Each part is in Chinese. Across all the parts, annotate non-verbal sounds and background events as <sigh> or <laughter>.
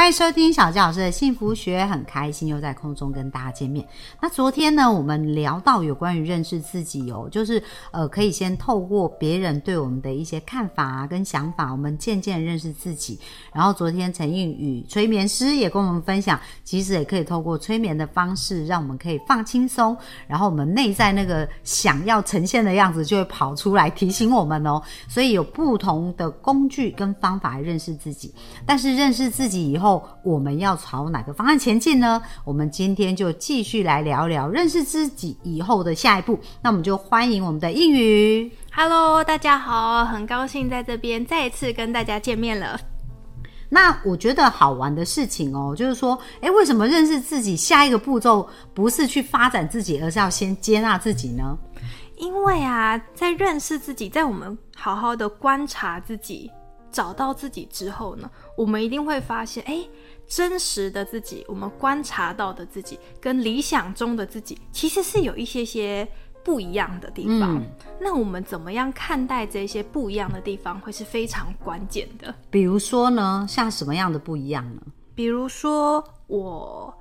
欢迎收听小纪老师的幸福学，很开心又在空中跟大家见面。那昨天呢，我们聊到有关于认识自己哦，就是呃，可以先透过别人对我们的一些看法啊跟想法，我们渐渐认识自己。然后昨天陈映宇催眠师也跟我们分享，其实也可以透过催眠的方式，让我们可以放轻松，然后我们内在那个想要呈现的样子就会跑出来提醒我们哦。所以有不同的工具跟方法来认识自己，但是认识自己以后。后我们要朝哪个方向前进呢？我们今天就继续来聊聊认识自己以后的下一步。那我们就欢迎我们的英语。Hello，大家好，很高兴在这边再一次跟大家见面了。那我觉得好玩的事情哦，就是说，诶，为什么认识自己下一个步骤不是去发展自己，而是要先接纳自己呢？因为啊，在认识自己，在我们好好的观察自己。找到自己之后呢，我们一定会发现，哎，真实的自己，我们观察到的自己，跟理想中的自己，其实是有一些些不一样的地方。嗯、那我们怎么样看待这些不一样的地方，会是非常关键的。比如说呢，像什么样的不一样呢？比如说我。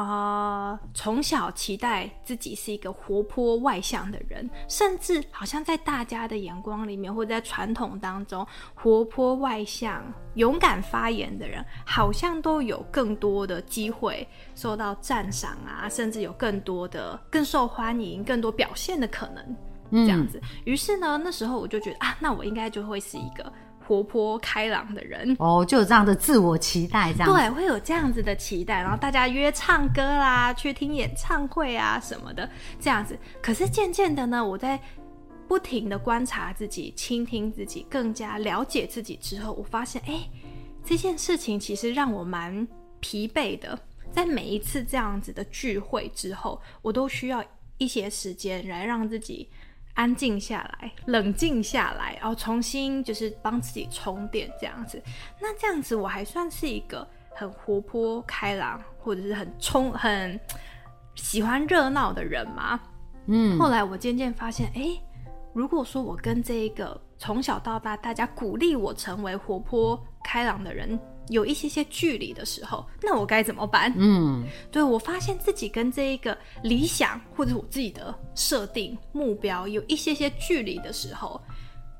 啊、从小期待自己是一个活泼外向的人，甚至好像在大家的眼光里面，或者在传统当中，活泼外向、勇敢发言的人，好像都有更多的机会受到赞赏啊，甚至有更多的、更受欢迎、更多表现的可能，这样子。于、是呢，那时候我就觉得啊，那我应该就会是一个。活泼开朗的人哦，就有这样的自我期待，这样对，会有这样子的期待，然后大家约唱歌啦，去听演唱会啊什么的，这样子。可是渐渐的呢，我在不停的观察自己、倾听自己、更加了解自己之后，我发现，哎，这件事情其实让我蛮疲惫的。在每一次这样子的聚会之后，我都需要一些时间来让自己。安静下来，冷静下来，然后重新就是帮自己充电，这样子。那这样子我还算是一个很活泼开朗，或者是很冲、很喜欢热闹的人吗？嗯。后来我渐渐发现，哎，如果说我跟这一个从小到大大家鼓励我成为活泼开朗的人有一些些距离的时候，那我该怎么办？嗯，对我发现自己跟这一个理想或者我自己的设定目标有一些些距离的时候，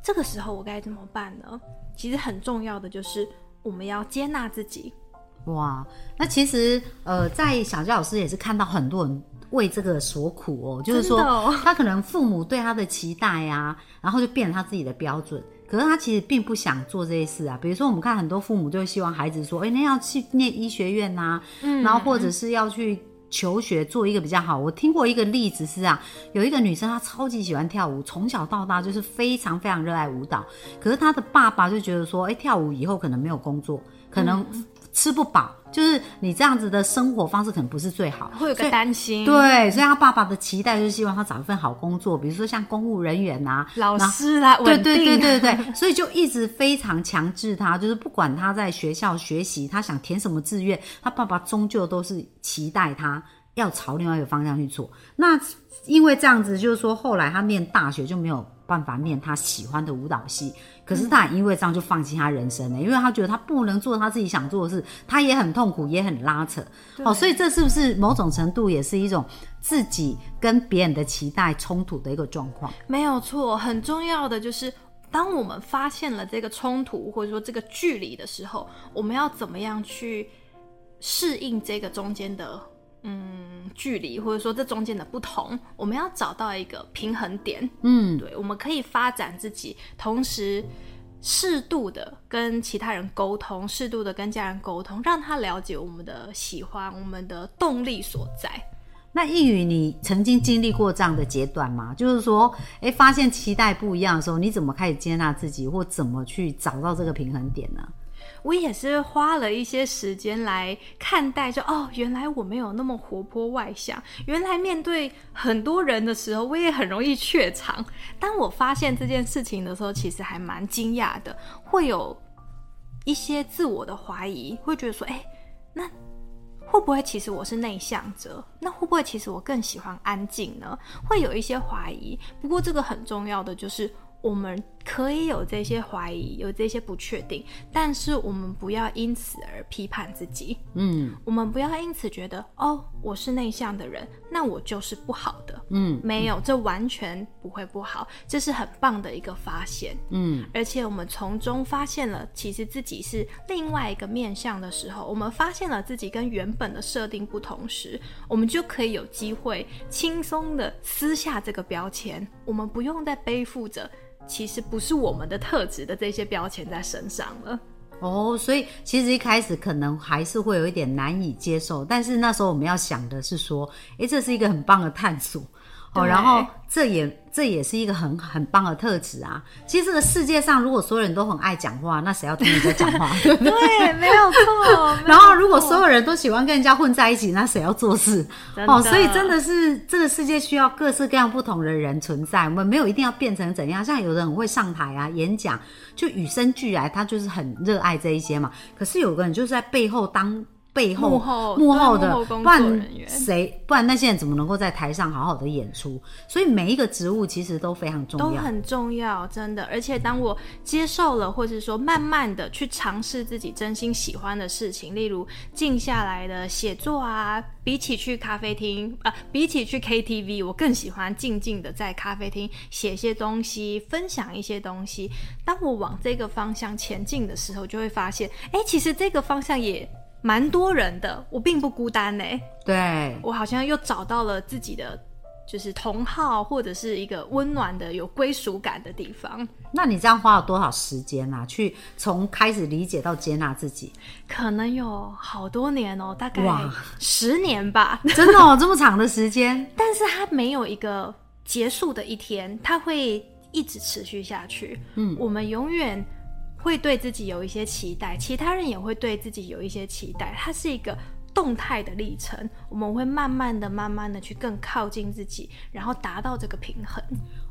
这个时候我该怎么办呢？其实很重要的就是我们要接纳自己。哇，那其实呃，在小教老师也是看到很多人为这个所苦哦，就是说、哦、他可能父母对他的期待啊，然后就变成他自己的标准。可是他其实并不想做这些事啊，比如说我们看很多父母就希望孩子说，哎、欸，那要去念医学院呐、啊，嗯，然后或者是要去求学，做一个比较好。我听过一个例子是啊，有一个女生她超级喜欢跳舞，从小到大就是非常非常热爱舞蹈。可是她的爸爸就觉得说，哎、欸，跳舞以后可能没有工作，可能吃不饱。就是你这样子的生活方式可能不是最好，会有个担心。对，所以他爸爸的期待就是希望他找一份好工作，比如说像公务人员呐、啊、老师啦，对对对对对，<laughs> 所以就一直非常强制他，就是不管他在学校学习，他想填什么志愿，他爸爸终究都是期待他要朝另外一个方向去做。那因为这样子，就是说后来他念大学就没有办法念他喜欢的舞蹈系。可是他也因为这样就放弃他人生了，因为他觉得他不能做他自己想做的事，他也很痛苦，也很拉扯。哦，所以这是不是某种程度也是一种自己跟别人的期待冲突的一个状况？没有错，很重要的就是，当我们发现了这个冲突或者说这个距离的时候，我们要怎么样去适应这个中间的嗯距离，或者说这中间的不同？我们要找到一个平衡点。嗯，对，我们可以发展自己，同时。适度的跟其他人沟通，适度的跟家人沟通，让他了解我们的喜欢，我们的动力所在。那易宇，你曾经经历过这样的阶段吗？就是说，哎，发现期待不一样的时候，你怎么开始接纳自己，或怎么去找到这个平衡点呢？我也是花了一些时间来看待说，哦，原来我没有那么活泼外向，原来面对很多人的时候，我也很容易怯场。当我发现这件事情的时候，其实还蛮惊讶的，会有一些自我的怀疑，会觉得说，哎，那会不会其实我是内向者？那会不会其实我更喜欢安静呢？会有一些怀疑。不过这个很重要的就是。我们可以有这些怀疑，有这些不确定，但是我们不要因此而批判自己。嗯，我们不要因此觉得哦，我是内向的人，那我就是不好的。嗯，没有，这完全不会不好，这是很棒的一个发现。嗯，而且我们从中发现了，其实自己是另外一个面向的时候，我们发现了自己跟原本的设定不同时，我们就可以有机会轻松的撕下这个标签，我们不用再背负着。其实不是我们的特质的这些标签在身上了哦，所以其实一开始可能还是会有一点难以接受，但是那时候我们要想的是说，诶，这是一个很棒的探索。哦，然后这也这也是一个很很棒的特质啊！其实这个世界上，如果所有人都很爱讲话，那谁要听人家讲话？<laughs> 对，没有错。<laughs> 然后，如果所有人都喜欢跟人家混在一起，那谁要做事？哦，所以真的是这个世界需要各式各样不同的人存在。我们没有一定要变成怎样，像有人很会上台啊，演讲就与生俱来，他就是很热爱这一些嘛。可是有个人就是在背后当。背后幕后幕后的，不然谁？不然那些人怎么能够在台上好好的演出？所以每一个职务其实都非常重要，都很重要，真的。而且当我接受了，或者说慢慢的去尝试自己真心喜欢的事情，例如静下来的写作啊，比起去咖啡厅啊，比起去 KTV，我更喜欢静静的在咖啡厅写些东西，分享一些东西。当我往这个方向前进的时候，就会发现，哎，其实这个方向也。蛮多人的，我并不孤单呢。对，我好像又找到了自己的，就是同好或者是一个温暖的、有归属感的地方。那你这样花了多少时间啊？去从开始理解到接纳自己，可能有好多年哦，大概十年吧。<laughs> 真的哦，这么长的时间？<laughs> 但是它没有一个结束的一天，它会一直持续下去。嗯，我们永远。会对自己有一些期待，其他人也会对自己有一些期待。它是一个动态的历程，我们会慢慢的、慢慢的去更靠近自己，然后达到这个平衡。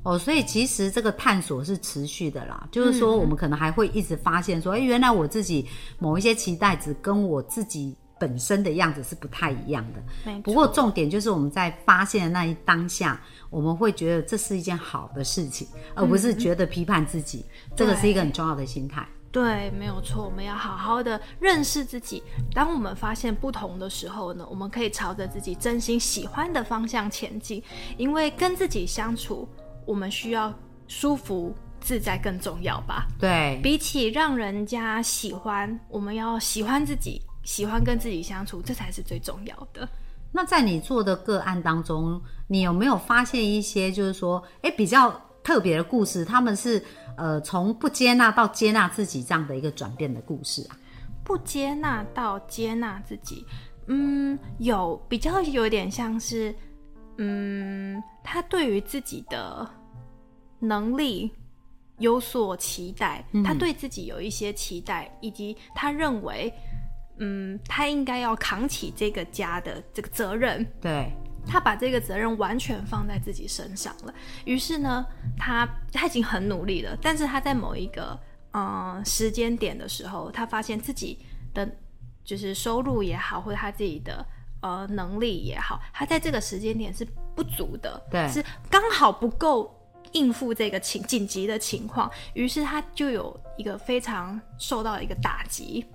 哦，所以其实这个探索是持续的啦，就是说我们可能还会一直发现说，哎，原来我自己某一些期待值跟我自己。本身的样子是不太一样的，不过重点就是我们在发现的那一当下，我们会觉得这是一件好的事情，而不是觉得批判自己。这个是一个很重要的心态。对，没有错。我们要好好的认识自己。当我们发现不同的时候呢，我们可以朝着自己真心喜欢的方向前进。因为跟自己相处，我们需要舒服自在更重要吧？对，比起让人家喜欢，我们要喜欢自己。喜欢跟自己相处，这才是最重要的。那在你做的个案当中，你有没有发现一些就是说，哎，比较特别的故事？他们是呃，从不接纳到接纳自己这样的一个转变的故事啊？不接纳到接纳自己，嗯，有比较有点像是，嗯，他对于自己的能力有所期待，他对自己有一些期待，以及他认为。嗯，他应该要扛起这个家的这个责任。对，他把这个责任完全放在自己身上了。于是呢，他他已经很努力了，但是他在某一个嗯时间点的时候，他发现自己的就是收入也好，或者他自己的呃能力也好，他在这个时间点是不足的，对，是刚好不够应付这个情紧急的情况。于是他就有一个非常受到一个打击。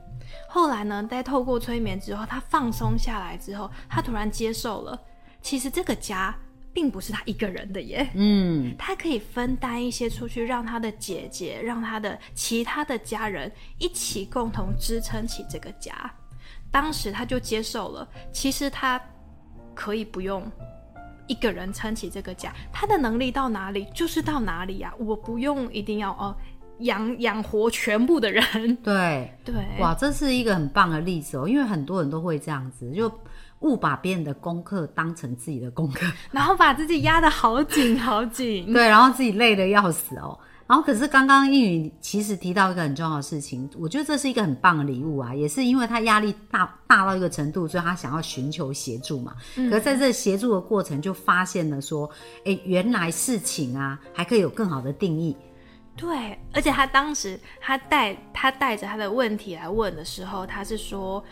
后来呢，在透过催眠之后，他放松下来之后，他突然接受了，其实这个家并不是他一个人的耶。嗯，他可以分担一些出去，让他的姐姐，让他的其他的家人一起共同支撑起这个家。当时他就接受了，其实他可以不用一个人撑起这个家，他的能力到哪里就是到哪里呀，我不用一定要哦。养养活全部的人，对 <laughs> 对，哇，这是一个很棒的例子哦，因为很多人都会这样子，就误把别人的功课当成自己的功课，<laughs> 然后把自己压得好紧好紧，<laughs> 对，然后自己累得要死哦。然后可是刚刚英语其实提到一个很重要的事情，我觉得这是一个很棒的礼物啊，也是因为他压力大大到一个程度，所以他想要寻求协助嘛。可是在这协助的过程，就发现了说，哎，原来事情啊还可以有更好的定义。对，而且他当时他带他带着他的问题来问的时候，他是说。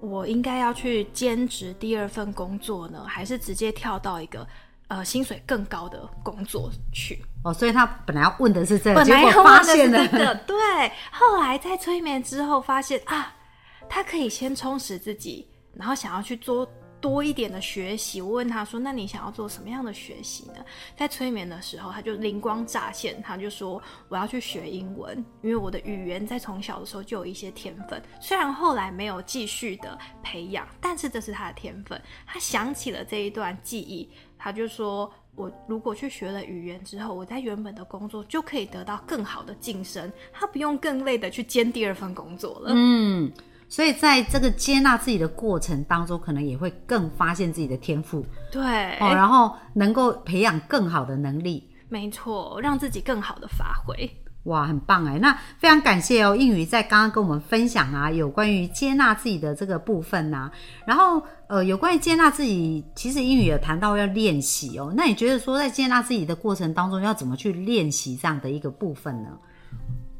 我应该要去兼职第二份工作呢，还是直接跳到一个呃薪水更高的工作去？哦，所以他本来要问的是这个，本来结果发现了，对，后来在催眠之后发现啊，他可以先充实自己，然后想要去做。多一点的学习，我问他说：“那你想要做什么样的学习呢？”在催眠的时候，他就灵光乍现，他就说：“我要去学英文，因为我的语言在从小的时候就有一些天分，虽然后来没有继续的培养，但是这是他的天分。”他想起了这一段记忆，他就说：“我如果去学了语言之后，我在原本的工作就可以得到更好的晋升，他不用更累的去兼第二份工作了。”嗯。所以在这个接纳自己的过程当中，可能也会更发现自己的天赋，对，哦，然后能够培养更好的能力，没错，让自己更好的发挥，哇，很棒哎！那非常感谢哦，英语在刚刚跟我们分享啊，有关于接纳自己的这个部分呐，然后呃，有关于接纳自己，其实英语有谈到要练习哦，那你觉得说在接纳自己的过程当中，要怎么去练习这样的一个部分呢？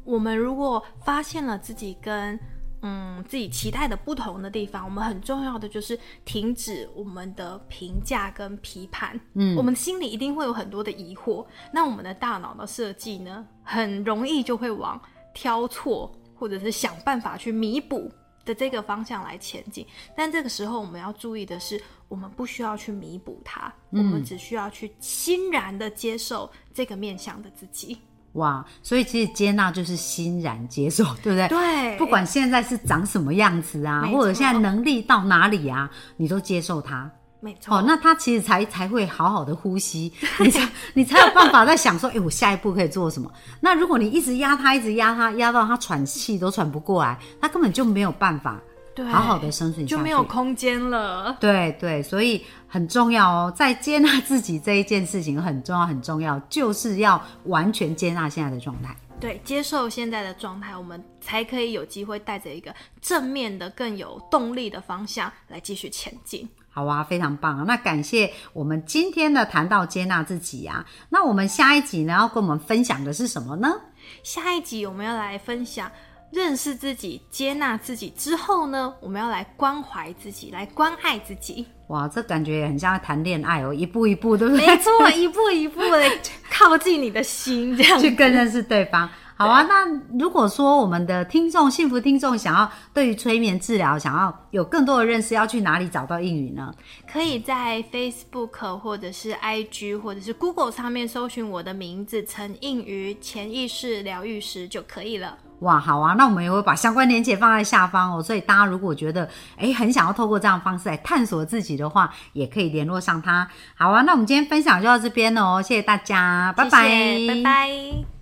我们如果发现了自己跟嗯，自己期待的不同的地方，我们很重要的就是停止我们的评价跟批判。嗯，我们心里一定会有很多的疑惑，那我们的大脑的设计呢，很容易就会往挑错或者是想办法去弥补的这个方向来前进。但这个时候我们要注意的是，我们不需要去弥补它，我们只需要去欣然的接受这个面向的自己。哇，所以其实接纳就是欣然接受，<laughs> 对不对？对，不管现在是长什么样子啊，或者现在能力到哪里啊，你都接受它。没错。哦，那他其实才才会好好的呼吸，<laughs> 你才你才有办法在想说，哎，我下一步可以做什么？那如果你一直压他，一直压他，压到他喘气都喘不过来，他根本就没有办法。好好的生存就没有空间了。对对，所以很重要哦，在接纳自己这一件事情很重要很重要，就是要完全接纳现在的状态。对，接受现在的状态，我们才可以有机会带着一个正面的、更有动力的方向来继续前进。好啊，非常棒啊！那感谢我们今天的谈到接纳自己啊，那我们下一集呢要跟我们分享的是什么呢？下一集我们要来分享。认识自己、接纳自己之后呢，我们要来关怀自己，来关爱自己。哇，这感觉也很像谈恋爱哦，一步一步，对不对？没错，一步一步的 <laughs> 靠近你的心，这样去更认识对方。好啊，那如果说我们的听众、幸福听众想要对于催眠治疗想要有更多的认识，要去哪里找到应语呢？可以在 Facebook 或者是 IG 或者是 Google 上面搜寻我的名字陈应瑜潜意识疗愈师就可以了。哇，好啊，那我们也会把相关链接放在下方哦。所以大家如果觉得哎很想要透过这样方式来探索自己的话，也可以联络上他。好啊，那我们今天分享就到这边哦，谢谢大家，拜拜，拜拜。